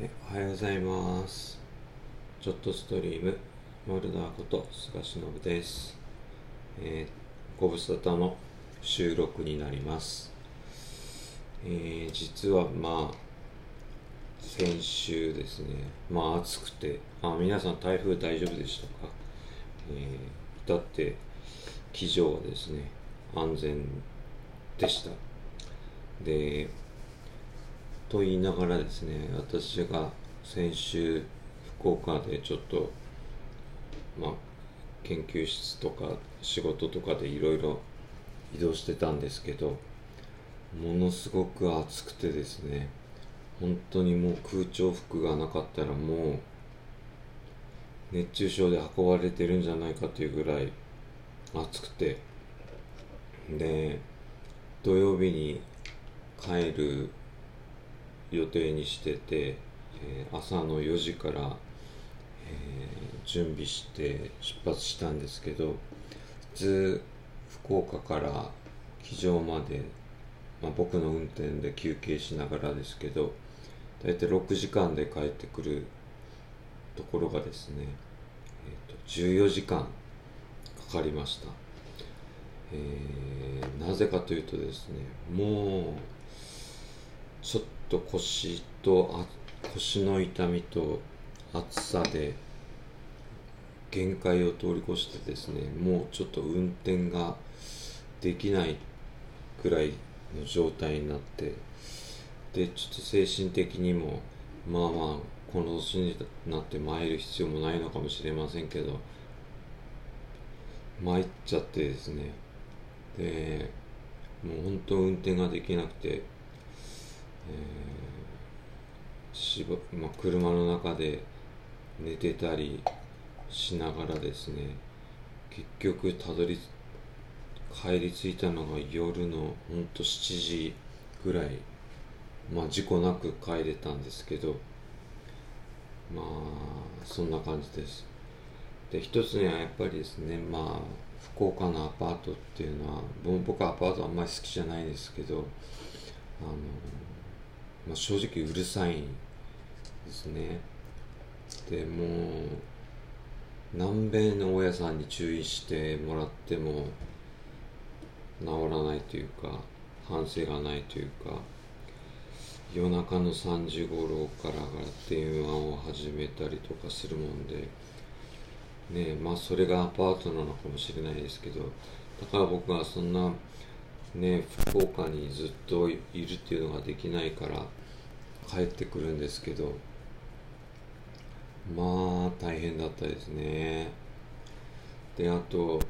おはようございます。ちょっとストリーム。モルダーこと菅忍です、えー、ご無沙汰の収録になります、えー実はまあ先週ですね。まあ暑くて。あ皆さん台風大丈夫でしたか、えー、至って機上はですね安全でした。でと言いながらですね私が先週福岡でちょっとま研究室とか仕事とかでいろいろ移動してたんですけどものすごく暑くてですね本当にもう空調服がなかったらもう熱中症で運ばれてるんじゃないかというぐらい暑くてで土曜日に帰る予定にしてて、えー朝の4時から、えー準備して出発したんですけど普通福岡から機場まで、まあ、僕の運転で休憩しながらですけど大体6時間で帰ってくるところがですね、えーと14時間かかりました。えーなぜかというとですねもうちょっとと腰とあ腰の痛みと暑さで限界を通り越してですねもうちょっと運転ができないくらいの状態になってでちょっと精神的にもまあまあこの年になって参る必要もないのかもしれませんけど参っちゃってですね。でもう本当運転ができなくて、ーしばまあ、車の中で寝てたりしながらですね結局たどり帰り着いたのが夜のほんと7時ぐらいまあ事故なく帰れたんですけどまあそんな感じです。で一つにはやっぱりですねまあ福岡のアパートっていうのは僕はアパートあんまり好きじゃないですけどあの、まあ、正直うるさいですね。でもう南米の大家さんに注意してもらっても治らないというか反省がないというか夜中の3時頃からが電話を始めたりとかするもんでねまあそれがアパートなのかもしれないですけどだから僕はそんなね福岡にずっといるっていうのができないから帰ってくるんですけどまあ大変だったですね。であと、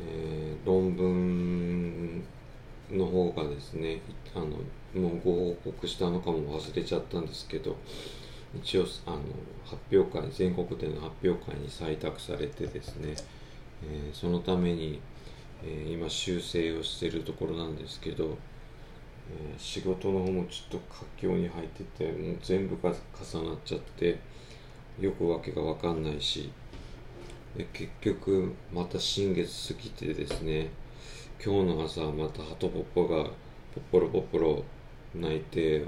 えー論文の方がですねあのもうご報告したのかも忘れちゃったんですけど一応あの発表会全国での発表会に採択されてですね、えーそのために、え今修正をしてるところなんですけど、え仕事の方もちょっと佳境に入っててもう全部が重なっちゃってよくわけがわかんないしで結局また新月過ぎてですね今日の朝またハトポッポがポッポロポッポロ泣いて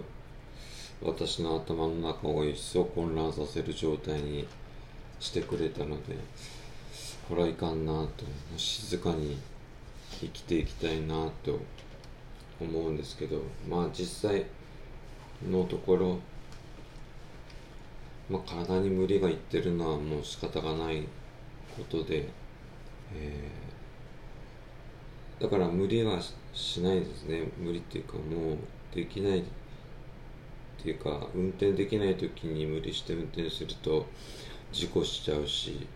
私の頭の中を一層混乱させる状態にしてくれたのでこれはいかんなと静かに生きていきたいなと思うんですけどまあ実際のところ、まあ、体に無理がいってるのはもう仕方がないことで、えーだから無理はしないですね。無理っていうかもうできないっていうか運転できない時に無理して運転すると事故しちゃうし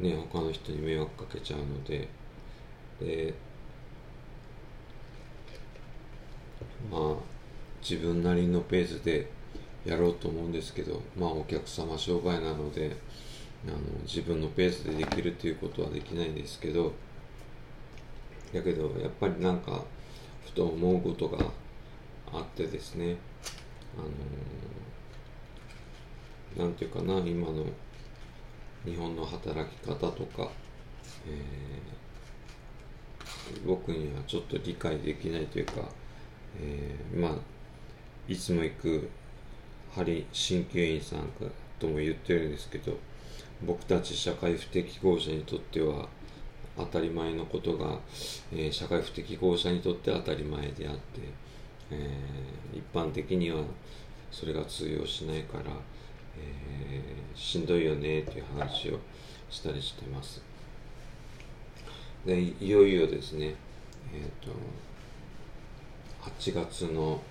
ね他の人に迷惑かけちゃうのででまあ自分なりのペースでやろうと思うんですけどまあお客様商売なのであの自分のペースでできるっていうことはできないんですけどだけどやっぱりなんかふと思うことがあってですねあのなんていうかな今の日本の働き方とか、えー僕にはちょっと理解できないというか、えーまあいつも行く針鍼灸院さんとも言ってるんですけど僕たち社会不適合者にとっては当たり前のことが、えー、社会不適合者にとって当たり前であって、えー、一般的にはそれが通用しないから、えー、しんどいよねっていう話をしたりしてます。でいよいよですねえっ、と8月の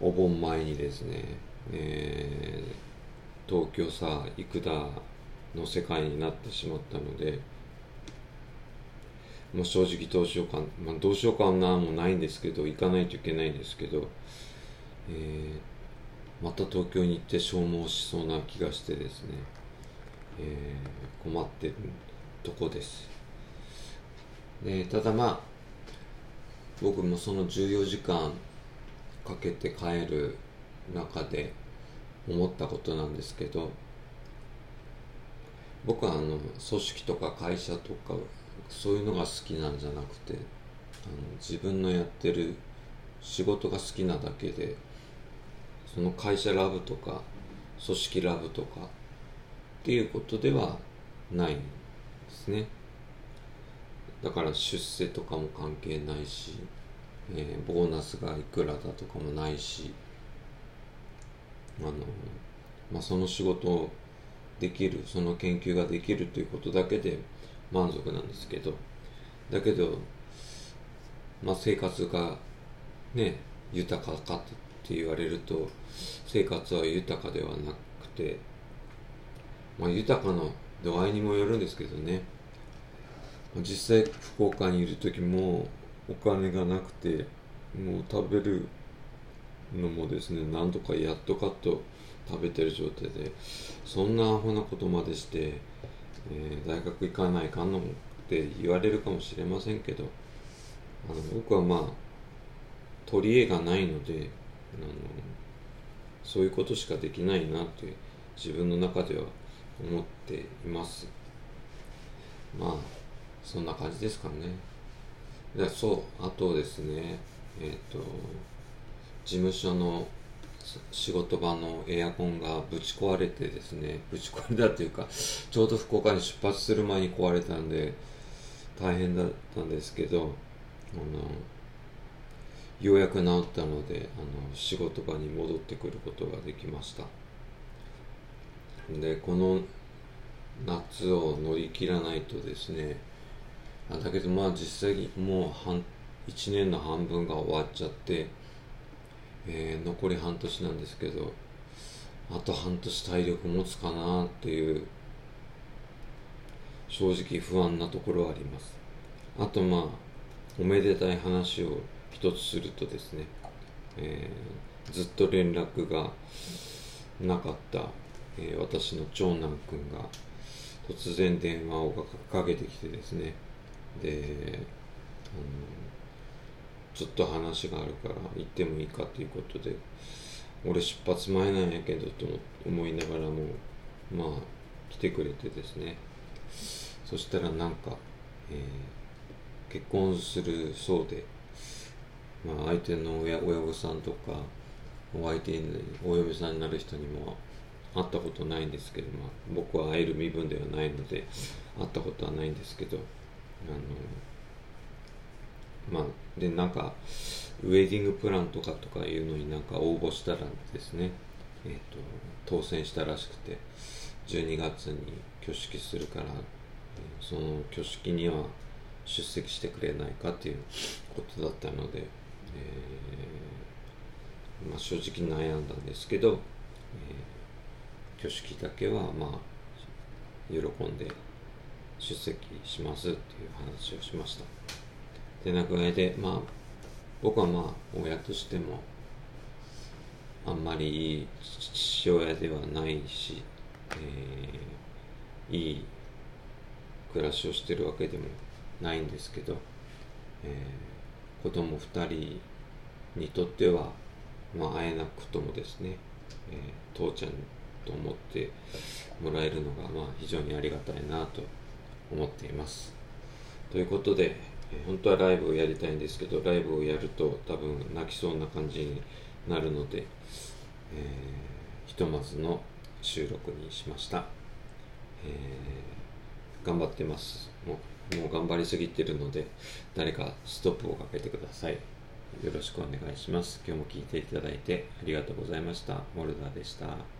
お盆前にですね、えー、東京さ生田の世界になってしまったのでもう正直どうしようか、まあ、どうしようかなもないんですけど行かないといけないんですけど、えー、また東京に行って消耗しそうな気がしてですね、えー、困ってるとこです。でただまあ僕もその14時間かけて帰る中で思ったことなんですけど僕はあの組織とか会社とかそういうのが好きなんじゃなくてあの自分のやってる仕事が好きなだけでその会社ラブとか組織ラブとかっていうことではないんですね。だから出世とかも関係ないし、えー、ボーナスがいくらだとかもないしあの、まあ、その仕事をできるその研究ができるということだけで満足なんですけどだけど、まあ、生活がね豊かかって言われると生活は豊かではなくて、まあ、豊かの度合いにもよるんですけどね。実際福岡にいる時もお金がなくてもう食べるのもですね何とかやっとかと食べてる状態でそんなアホなことまでして、えー、大学行かないかんのって言われるかもしれませんけどあの僕はまあ取り柄がないのであのそういうことしかできないなって自分の中では思っています。まあそんな感じですかね。でそうあとですねえっ、ー、と事務所の仕事場のエアコンがぶち壊れてですねぶち壊れたというかちょうど福岡に出発する前に壊れたんで大変だったんですけどあのようやく治ったのであの仕事場に戻ってくることができました。でこの夏を乗り切らないとですねだけどまあ実際もう半1年の半分が終わっちゃってえー、残り半年なんですけどあと半年体力持つかなっていう正直不安なところはあります。あとまあおめでたい話を一つするとですね、えー、ずっと連絡がなかった、えー、私の長男くんが突然電話をかけてきてですねで、あのちょっと話があるから行ってもいいかということで俺出発前なんやけどと思いながらもまあ来てくれてですね。そしたらなんか、えー、結婚するそうで、まあ、相手の親親御さんとかお相手にお嫁さんになる人にも会ったことないんですけど、まあ、僕は会える身分ではないので会ったことはないんですけどあのまあ、でなんかウェディングプランとかとかいうのになんか応募したらですね、えーと、当選したらしくて12月に挙式するからその挙式には出席してくれないかっていうことだったので、えー、まあ、正直悩んだんですけど、えー、挙式だけはまあ喜んで出席しますっていう話をしました。てな具合でまあ僕はまあ親としてもあんまりいい父親ではないし、えー、いい暮らしをしてるわけでもないんですけど、えー、子供2人にとっては、まあ、会えなくともですね、えー、父ちゃんと思ってもらえるのが、まあ、非常にありがたいなと思っています。ということで、本当はライブをやりたいんですけどライブをやると多分泣きそうな感じになるので、えひとまずの収録にしました、えー頑張ってます。もうもう頑張りすぎてるので誰かストップをかけてください。よろしくお願いします。今日も聞いていただいてありがとうございました。モルダーでした。